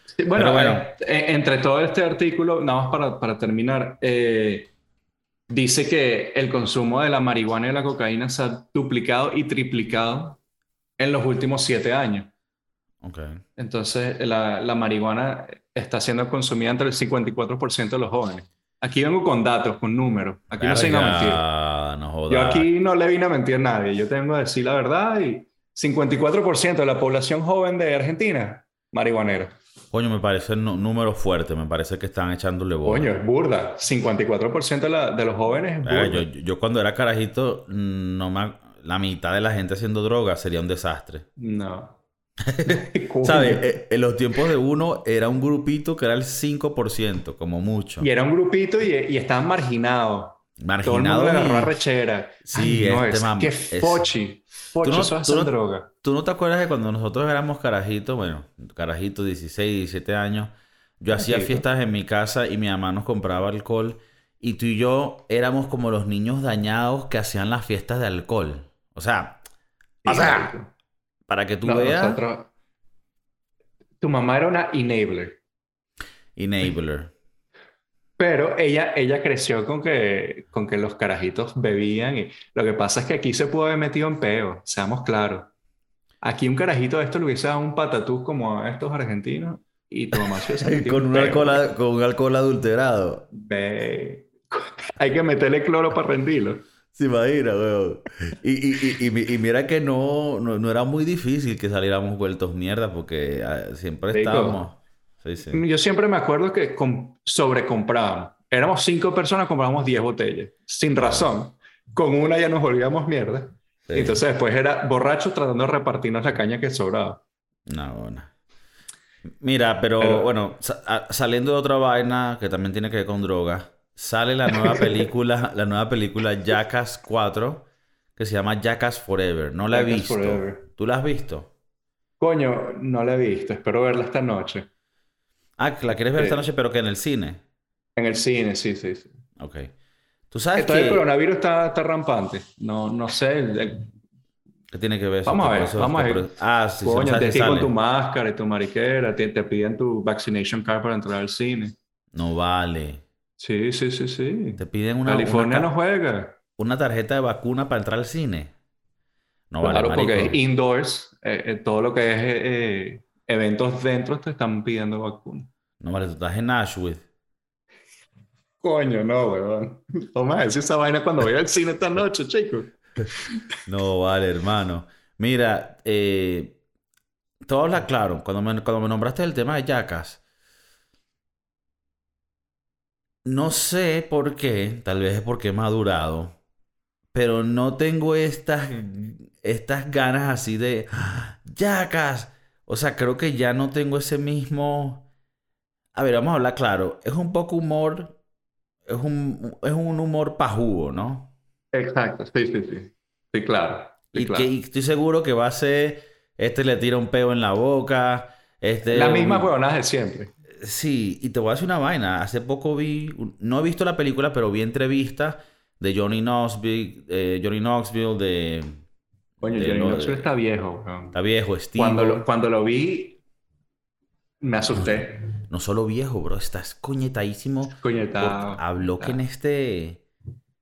Sí, bueno, bueno. eh, eh, entre todo este artículo, nada más para, para terminar, eh, dice que el consumo de la marihuana y la cocaína se ha duplicado y triplicado en los últimos siete años. Ok. Entonces, la, la marihuana está siendo consumida entre el 54% de los jóvenes. Aquí vengo con datos, con números. Aquí no se vino a mentir. No. Yo aquí no le vine a mentir a nadie. Yo tengo que decir la verdad y 54% de la población joven de Argentina, marihuanera. Coño, me parece un número fuerte. Me parece que están echándole bola. Coño, es burda. 54% de, la- de los jóvenes es Verga, burda. yo, yo cuando era carajito, mm, no me, la mitad de la gente haciendo droga sería un desastre. No. ¿Sabes? Eh, En los tiempos de uno era un grupito que era el 5%, como mucho. Y era un grupito y, y estaban marginados. Todo el mundo agarró y- arrechera. Sí, Ay, no, este es mam- que es- fochi. Fochi, no- eso es tú no- droga. ¿Tú no te acuerdas de cuando nosotros éramos carajitos? Bueno, carajitos, 16, 17 años. Yo hacía fiestas en mi casa y mi mamá nos compraba alcohol. Y tú y yo éramos como los niños dañados que hacían las fiestas de alcohol. O sea, o sea, para que tú No, veas, nosotros- Tu mamá era una enabler. enabler. Pero ella, ella creció con que, con que los carajitos bebían y lo que pasa es que aquí se pudo haber metido en peo, seamos claros. Aquí un carajito de esto le hubiese dado un patatús como a estos argentinos y tu mamá se Con un, peo. alcohol, con un alcohol adulterado. Ve. Hay que meterle cloro para rendirlo. Se imagina, weón. Y, y, y, y, mi- y mira que no, no, no era muy difícil que saliéramos vueltos mierda porque ah, siempre estábamos. Sí, sí. Yo siempre me acuerdo que com- sobrecomprábamos. Éramos cinco personas, comprábamos 10 botellas. Sin razón. Con una ya nos volvíamos mierda. Sí. Entonces después era borracho tratando de repartirnos la caña que sobraba. No, bueno. Mira, pero, Pero- bueno, sa- saliendo de otra vaina que también tiene que ver con drogas, sale la nueva película, la nueva película Jackass 4, que se llama Jackass Forever. No la he visto. Forever. ¿Tú la has visto? Coño, no la he visto. Espero verla esta noche. Ah, la quieres ver esta Sí. noche, pero que en el cine. En el cine, sí, sí, sí. Ok. Tú sabes Esto del que... coronavirus está, está rampante. No, no sé. el- el- ¿Qué tiene que ver eso? Vamos a ver, eso- vamos a ver. Ah, sí, coño, te si con sale. tu máscara y tu mariquera. Te, te piden tu vaccination card para entrar al cine. No vale. Sí, sí, sí, sí. Te piden una, California una, no juega. una tarjeta de vacuna para entrar al cine. No vale, Claro, porque es indoors. eh, eh, todo lo que es eh, eh, eventos dentro te están pidiendo vacuna. No vale, tú estás en Ashwood. Coño, no, weón. Toma, es esa vaina cuando voy al cine esta noche, chico. no, vale, hermano. Mira, eh, todo habla claro. Cuando me, cuando me nombraste el tema de Yacas, no sé por qué, tal vez es porque he madurado, pero no tengo estas, estas ganas así de Yacas. O sea, creo que ya no tengo ese mismo. A ver, vamos a hablar claro. Es un poco humor. Es un, es un humor pajugo, ¿no? Exacto, sí, sí, sí. Sí, claro. y, claro. que, y estoy seguro que va a ser. Este le tira un peo en la boca. Este, La misma un- huevonada de siempre. Sí, y te voy a decir una vaina. Hace poco vi, no he visto la película, pero vi entrevistas de Johnny Knoxville, eh, Johnny Knoxville, de Coño, Johnny Knoxville de- está viejo. está viejo, Steve. Cuando lo, cuando lo vi, me asusté. No solo viejo, bro, estás coñetadísimo. Está... habló que en este,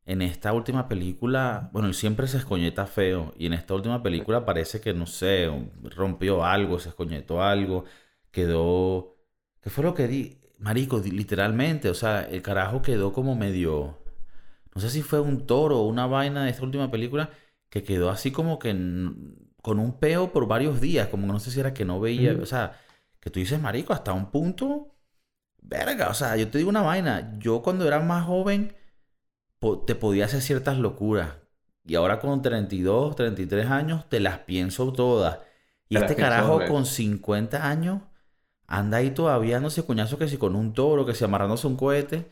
en esta última película, bueno, él siempre se escoñeta feo, y en esta última película parece que, no sé, rompió algo, se escoñetó algo, quedó, ¿qué fue lo que di? Marico, literalmente, o sea, el carajo quedó como medio, no sé si fue un toro o una vaina de esta última película, que quedó así como que en- con un peo por varios días, como que no sé si era que no veía, o sea, que tú dices, marico, hasta un punto, verga, o sea, yo te digo una vaina, yo cuando era más joven po- te podía hacer ciertas locuras, y ahora con 32, 33 años te las pienso todas, y Te este carajo con 50 años anda ahí todavía dándose coñazo que si con un toro, que si amarrándose un cohete.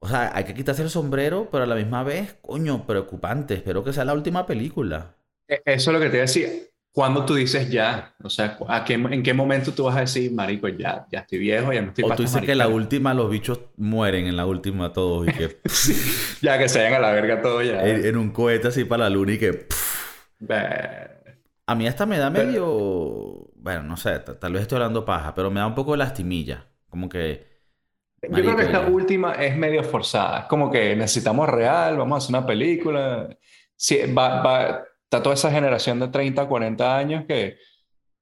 O sea, hay que quitarse el sombrero, pero a la misma vez, coño, preocupante. Espero que sea la última película. E- Eso es lo que te decía. Cuando tú dices ya, o sea, ¿a qué, ¿en qué momento tú vas a decir, marico, ya, ya estoy viejo, ya no estoy O tú dices que la maricadas"? última, los bichos mueren en la última todos y que Ya que se vayan a la verga todo ya. en, en un cohete así para la luna y que... A mí hasta me da medio... Bueno, no sé, ta- tal vez estoy hablando paja, pero me da un poco de lastimilla. Como que... Yo creo que esta ya. última es medio forzada. Es como que necesitamos real, vamos a hacer una película. Sí, va, va, está toda esa generación de 30, 40 años que,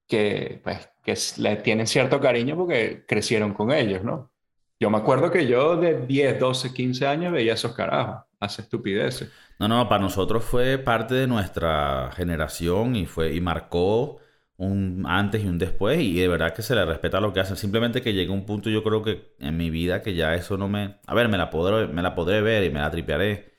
que, pues, que le tienen cierto cariño porque crecieron con ellos, ¿no? Yo me acuerdo que yo de 10, 12, 15 años veía esos carajos, hace estupideces. No, no, para nosotros fue parte de nuestra generación y fue y marcó un antes y un después y de verdad que se le respeta lo que hacen. Simplemente que llegue un punto yo creo que en mi vida que ya eso no me... A ver, me la podré, me la podré ver y me la tripearé.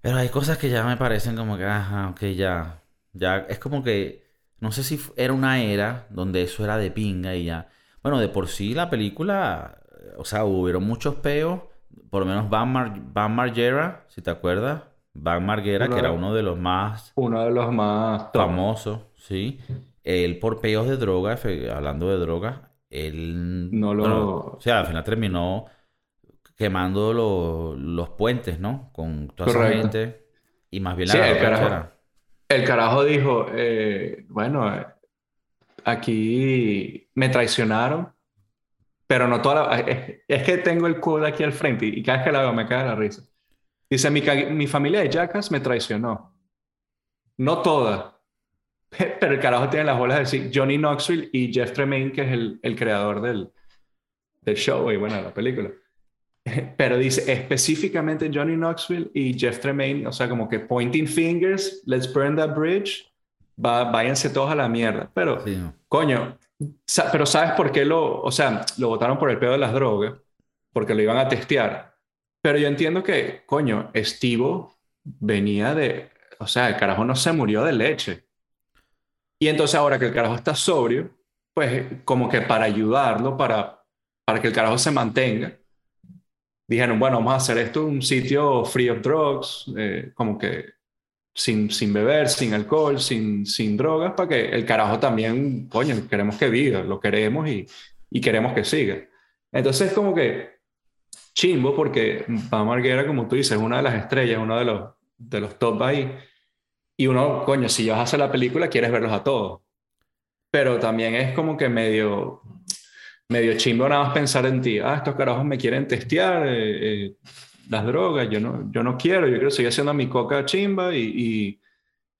Pero hay cosas que ya me parecen como que, ajá, ok, ya. Ya es como que... No sé si era una era donde eso era de pinga y ya. Bueno, de por sí la película... O sea, hubieron muchos peos. Por lo menos Van, Mar Van Margera, si te acuerdas. Van Margera, Uno que era uno de los más Uno de los más famosos, ¿sí? Él por peos de droga, hablando de droga, él... No lo- bueno, o sea, al final terminó quemando lo- los puentes, ¿no? Con toda esa Correcto. gente. Y más bien la Sí, el carajo. El carajo dijo, eh, bueno, eh, aquí me traicionaron, pero no toda la... Es, es que tengo el quote aquí al frente y cada vez que la veo me cae la risa. Dice, mi, mi familia de Jackass me traicionó. No toda, pero el carajo tiene las bolas de decir Johnny Knoxville y Jeff Tremaine, que es el, el creador del, del show y bueno, de la película. Pero dice específicamente Johnny Knoxville y Jeff Tremaine, o sea, como que pointing fingers, let's burn that bridge, va, váyanse todos a la mierda. Pero, coño, sa- pero ¿sabes por qué lo, o sea, lo votaron por el pedo de las drogas? Porque lo iban a testear. Pero yo entiendo que, coño, Estivo venía de, o sea, el carajo no se murió de leche. Y entonces ahora que el carajo está sobrio, pues como que para ayudarlo, para, para que el carajo se mantenga, dijeron, bueno, vamos a hacer esto un sitio free of drugs, eh, como que sin, sin beber, sin alcohol, sin, sin drogas, para que el carajo también, coño, queremos que viva, lo queremos y, y queremos que siga. Entonces, como que chimbo, porque Pam Marguera, como tú dices, es una de las estrellas, uno de los, de los top ahí. Y uno, coño, si vas a hacer la película, quieres verlos a todos. Pero también es como que medio, medio chimbo nada más pensar en ti. Ah, estos carajos me quieren testear eh, eh, las drogas. Yo no, yo no quiero, yo quiero seguir haciendo mi coca chimba y, y,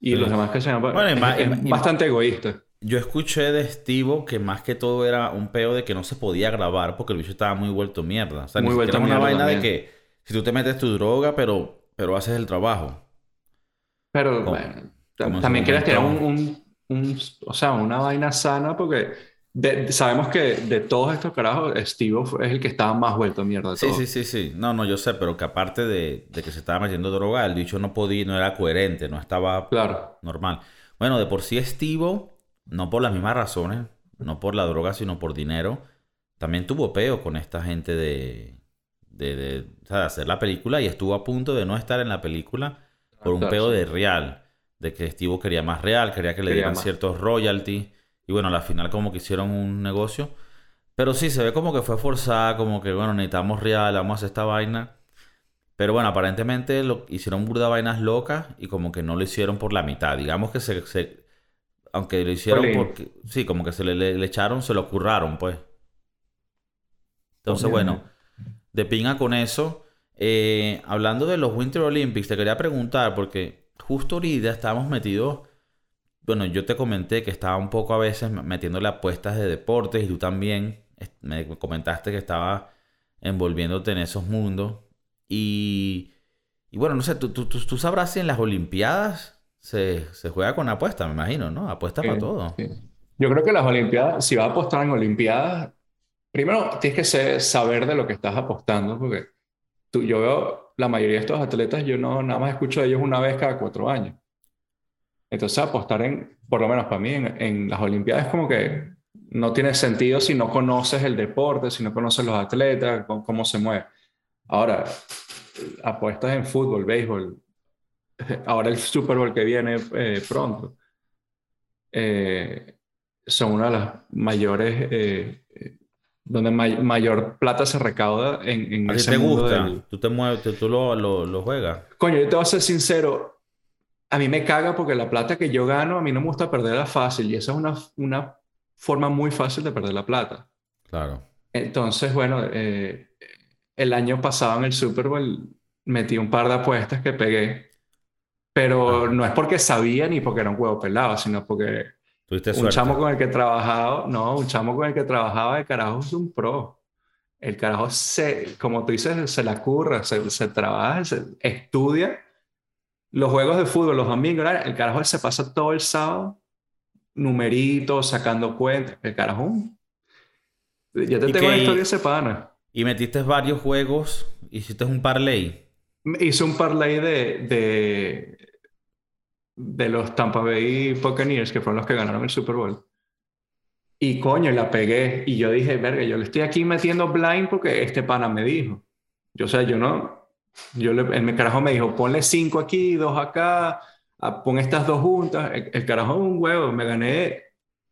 y Sí. los demás que sean. Bueno, y es, es bastante egoísta. Yo escuché de Estivo que más que todo era un peo de que no se podía grabar porque el bicho estaba muy vuelto mierda. O sea, Muy vuelto es una mierda vaina de que si tú te metes tu droga, pero, pero haces el trabajo. Pero bueno, también quieres tener un, un, o sea, una vaina sana porque sabemos que de todos estos carajos, Steve es el que estaba más vuelto a mierda. De sí, sí, sí, sí. No, no, yo sé, pero que aparte de, de, que se estaba metiendo droga, el dicho no podía, no era coherente, no estaba claro. normal. Bueno, de por sí Steve, no por las mismas razones, no por la droga, sino por dinero, también tuvo peo con esta gente de, de, de, hacer la película y estuvo a punto de no estar en la película por un peo de real, de que Steve quería más real, quería que le dieran ciertos royalties y bueno, al final como que hicieron un negocio. Pero sí, se ve como que fue forzada, como que bueno, necesitamos real, vamos a hacer esta vaina. Pero bueno, aparentemente lo, hicieron burda vainas locas y como que no lo hicieron por la mitad. Digamos que se... aunque lo hicieron porque... Sí, como que se le, echaron, se lo curraron, pues. Entonces, bueno, de pinga con eso. Eh, hablando de los Winter Olympics, te quería preguntar, porque justo ahorita estábamos metidos bueno, yo te comenté que estaba un poco a veces metiéndole apuestas de deportes y tú también me comentaste que estaba envolviéndote en esos mundos. Y, y bueno, no sé, tú, tú, tú, sabrás si en las Olimpiadas se, se juega con apuestas, me imagino, ¿no? Apuesta para todo. Yo creo que las Olimpiadas, si vas a apostar en Olimpiadas, primero tienes que saber de lo que estás apostando, porque tú, yo veo la mayoría de estos atletas, yo no nada más escucho de ellos una vez cada cuatro años. Entonces apostar en, por lo menos para mí, en, las Olimpiadas como que no tiene sentido si no conoces el deporte, si no conoces los atletas, cómo, se mueve. Ahora, apuestas en fútbol, béisbol, ahora el Super Bowl que viene eh, pronto, eh, son una de las mayores, eh, donde mayor plata se recauda en, en ¿A ese te gusta? ¿Tú te mueves, tú, lo, lo, lo juegas? Coño, yo te voy a ser sincero, a mí me caga porque la plata que yo gano, a mí no me gusta perderla fácil y esa es una, una forma muy fácil de perder la plata. Claro. Entonces, bueno, eh, el año pasado en el Super Bowl metí un par de apuestas que pegué, pero no es porque sabía ni porque era un huevo pelado, sino porque un chamo con el que trabajaba, no, un chamo con el que trabajaba de carajo es un pro. El carajo se, como tú dices, se la curra, se, se trabaja, se estudia los juegos de fútbol, los domingos, el carajo se pasa todo el sábado numeritos, sacando cuentas. El carajo. Ya te tengo una historia ese pana. Y metiste varios juegos, hiciste un parlay. Hice un parlay de, de, de los Tampa Bay Buccaneers, que fueron los que ganaron el Super Bowl. Y coño, la pegué. Y yo dije, verga, yo le estoy aquí metiendo blind porque este pana me dijo. Yo, o sea, yo no, yo le, el carajo me dijo, ponle cinco aquí, dos acá, pon estas dos juntas. El, carajo un huevo, me gané,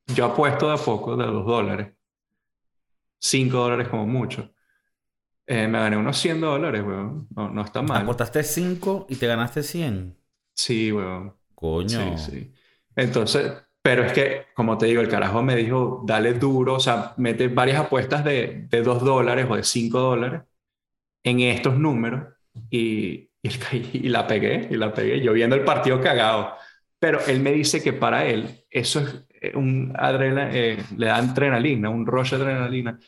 yo apuesto de a poco, de dos dólares. Cinco dólares como mucho. Eh, me gané unos 100 dólares, weón. No, no está mal. Aportaste 5 y te ganaste 100. Sí, weón. Coño. Sí, sí. Entonces, pero es que, como te digo, el carajo me dijo, dale duro, o sea, mete varias apuestas de, de 2 dólares o de 5 dólares en estos números y, y, la pegué, y la pegué, yo viendo el partido cagado. Pero él me dice que para él eso es eh, un adrenalina, eh, le da adrenalina, un rush de adrenalina,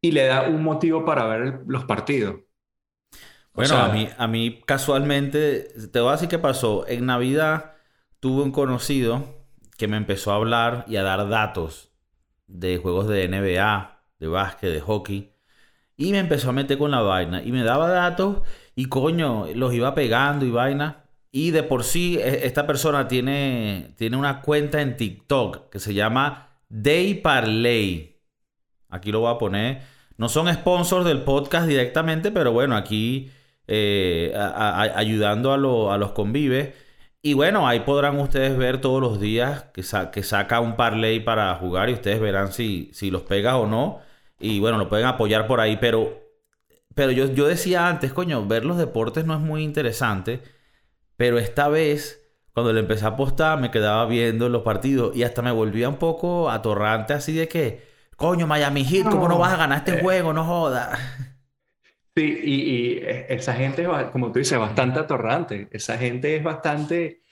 y le da un motivo para ver los partidos. Bueno, a, mí, a mí casualmente, te voy a decir qué pasó. En Navidad tuve un conocido que me empezó a hablar y a dar datos de juegos de NBA, de básquet, de hockey. Y me empezó a meter con la vaina. Y me daba datos y coño, los iba pegando y vaina. Y de por sí, e, esta persona tiene, tiene una cuenta en TikTok que se llama Day Parley. Aquí lo voy a poner. No son sponsors del podcast directamente, pero bueno, aquí eh, ayudando a, los convives. Y bueno, ahí podrán ustedes ver todos los días que, que saca un parlay para jugar y ustedes verán si, si los pega o no. Y bueno, lo pueden apoyar por ahí, pero pero yo, yo decía antes, coño, ver los deportes no es muy interesante. Pero esta vez, cuando le empecé a apostar, me quedaba viendo los partidos y hasta me volvía un poco atorrante, así de que, coño, Miami Heat, ¿cómo no vas a ganar este eh. juego? No jodas. Sí, y, esa gente, como tú dices, bastante atorrante. Esa gente es bastante.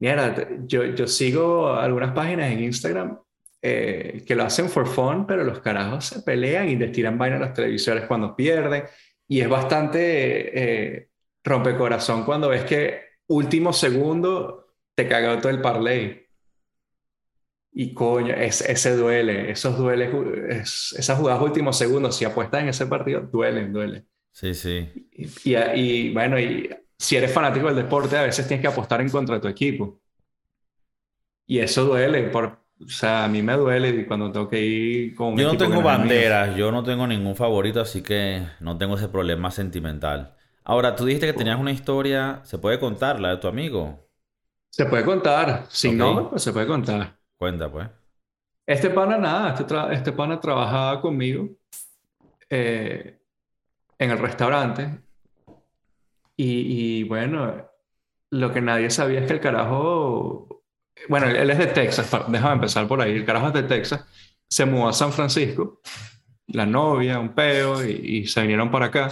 Mira, yo, yo sigo algunas páginas en Instagram eh, que lo hacen for fun, pero los carajos se pelean y les tiran vaina a los televisores cuando pierden. Y es bastante eh, rompecorazón cuando ves que último segundo te cagó todo el parlay. Y coño, ese duele, esos duele, esas jugadas últimos segundos, si apuestas en ese partido, duelen, duelen. Sí, sí. Y, y, bueno, y si eres fanático del deporte, a veces tienes que apostar en contra de tu equipo. Y eso duele, por, o sea, a mí me duele cuando tengo que ir con... yo no tengo banderas, yo no tengo ningún favorito, así que no tengo ese problema sentimental. Ahora, tú dijiste que tenías una historia, ¿se puede contar la de tu amigo? Se puede contar, si no, pues se puede contar. Cuenta, pues. Este pana nada, este, este pana trabajaba conmigo eh, en el restaurante y, bueno, lo que nadie sabía es que el carajo, bueno, él es de Texas, déjame empezar por ahí, el carajo es de Texas, se mudó a San Francisco, la novia, un peo, y, y se vinieron para acá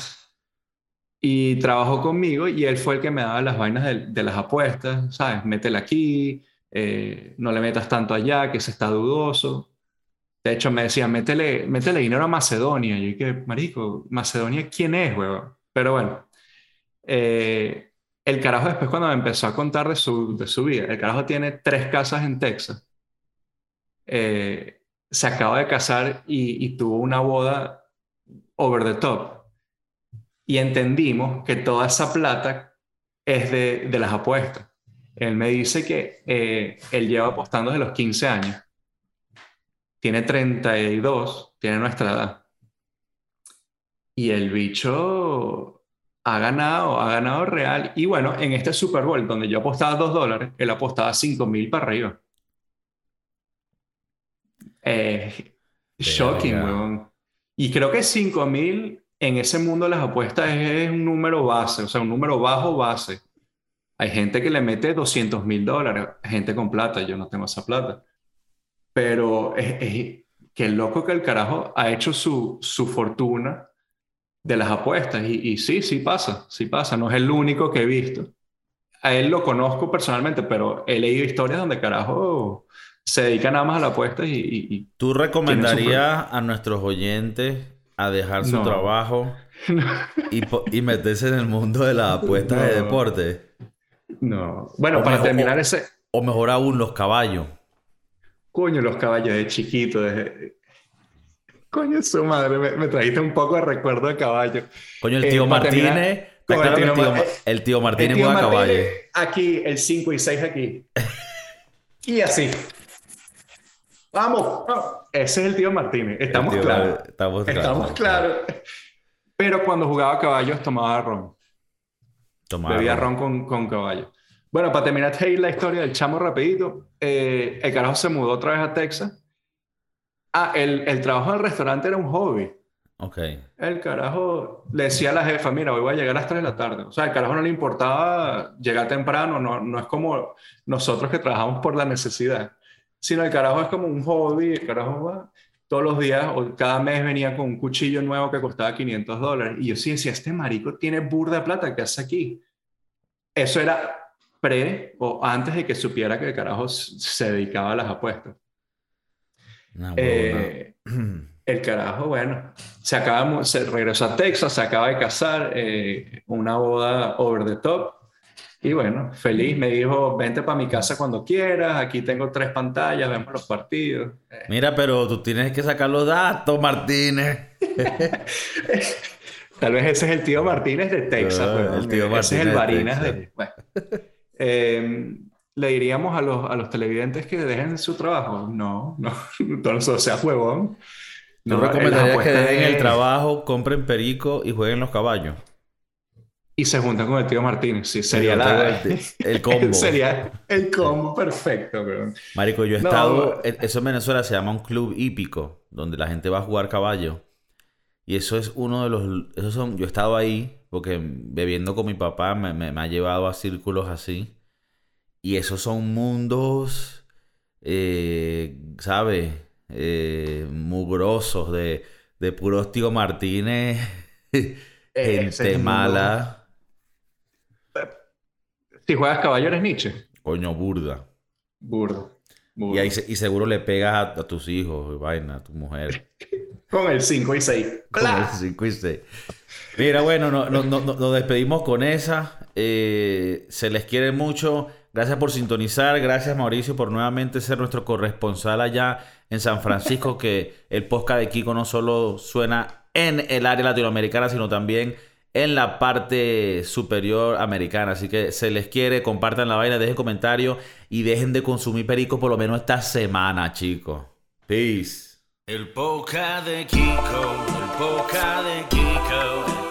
y trabajó conmigo y él fue el que me daba las vainas de, de las apuestas, ¿sabes? Métela aquí, eh, no le metas tanto allá, que se está dudoso. De hecho, me decían, métele, métele dinero a Macedonia. Y yo dije, marico, ¿Macedonia quién es, huevón? Pero bueno, eh, el carajo después cuando me empezó a contar de su, de su vida, el carajo tiene tres casas en Texas. Eh, se acaba de casar y, y tuvo una boda over the top. Y entendimos que toda esa plata es de, de las apuestas. Él me dice que eh, él lleva apostando desde los 15 años. Tiene 32, tiene nuestra edad. Y el bicho ha ganado, ha ganado real. Y bueno, en este Super Bowl, donde yo apostaba 2 dólares, él apostaba 5 mil para arriba. Eh, shocking, weón. Y creo que 5 mil en ese mundo de las apuestas es un número base, o sea, un número bajo base. Hay gente que le mete 200 mil dólares, gente con plata, yo no tengo esa plata. Pero es, es que el loco que el carajo ha hecho su, su fortuna de las apuestas. Y, y, sí, sí pasa, sí pasa. No es el único que he visto. A él lo conozco personalmente, pero he leído historias donde carajo se dedica nada más a la apuesta y... y ¿Tú recomendarías a nuestros oyentes a dejar su trabajo y, y, meterse en el mundo de las apuestas de deporte? No. Bueno, para terminar ese. O mejor aún, los caballos. Coño, los caballos de chiquito. Coño, su madre, me, trajiste un poco de recuerdo de caballo. Coño, el tío Martínez. el, tío, Martínez juega caballo. Aquí, el 5 y 6 aquí. y así. Vamos. ese es el tío Martínez. Estamos claros. Estamos claros. Estamos claros. Pero cuando jugaba caballos tomaba ron. Bebía ron con, con caballo. Bueno, para terminar la historia del chamo rapidito, eh, el carajo se mudó otra vez a Texas. Ah, el, el trabajo en el restaurante era un hobby. Ok. El carajo le decía a la jefa, mira, hoy voy a llegar a las 3 de la tarde. O sea, el carajo no le importaba llegar temprano, no, no es como nosotros que trabajamos por la necesidad, sino el carajo es como un hobby, el carajo va todos los días o cada mes venía con un cuchillo nuevo que costaba 500 dólares. Y yo sí decía, este marico tiene burda plata, ¿qué hace aquí? Eso era pre o antes de que supiera que el carajo se dedicaba a las apuestas. Eh, el carajo, bueno, se, acaba, se regresó a Texas, se acaba de casar, eh, una boda over the top. Y bueno, feliz, me dijo, vente para mi casa cuando quieras, aquí tengo tres pantallas, vemos los partidos. Mira, pero tú tienes que sacar los datos, Martínez. Tal vez ese es el tío Martínez de Texas. Ah, el tío Martínez ese es el Barinas de... Bueno. Em, ¿Le diríamos a los, a los televidentes que dejen su trabajo? No, no, no sea huevón. No, recomendaría que dejen el trabajo, compren perico y jueguen los caballos y se juntan con el tío Martínez. Sí, sería la, el, combo. sería el combo perfecto, bro. Marico, yo he estado. Eso en Venezuela se llama un club hípico, donde la gente va a jugar caballo. Y eso es uno de los. Esos son, yo he estado ahí, porque bebiendo con mi papá me, me, ha llevado a círculos así. Y esos son mundos. Eh, ¿Sabes? Eh, mugrosos de, de puros tío Martínez. gente mala. Si juegas caballo eres Nietzsche. Coño, burda. Burda. Y, ahí, y seguro le pegas a, tus hijos, vaina, a tu mujer. Con el 5 y 6. Con el 5 y 6. Mira, bueno, nos despedimos con esa. Eh, se les quiere mucho. Gracias por sintonizar. Gracias, Mauricio, por nuevamente ser nuestro corresponsal allá en San Francisco. Que el podcast de Kiko no solo suena en el área latinoamericana, sino también en la parte superior americana. Así que se les quiere, compartan la vaina, dejen comentarios y dejen de consumir perico por lo menos esta semana, chicos. Peace. El poca de Kiko, el poca de Kiko,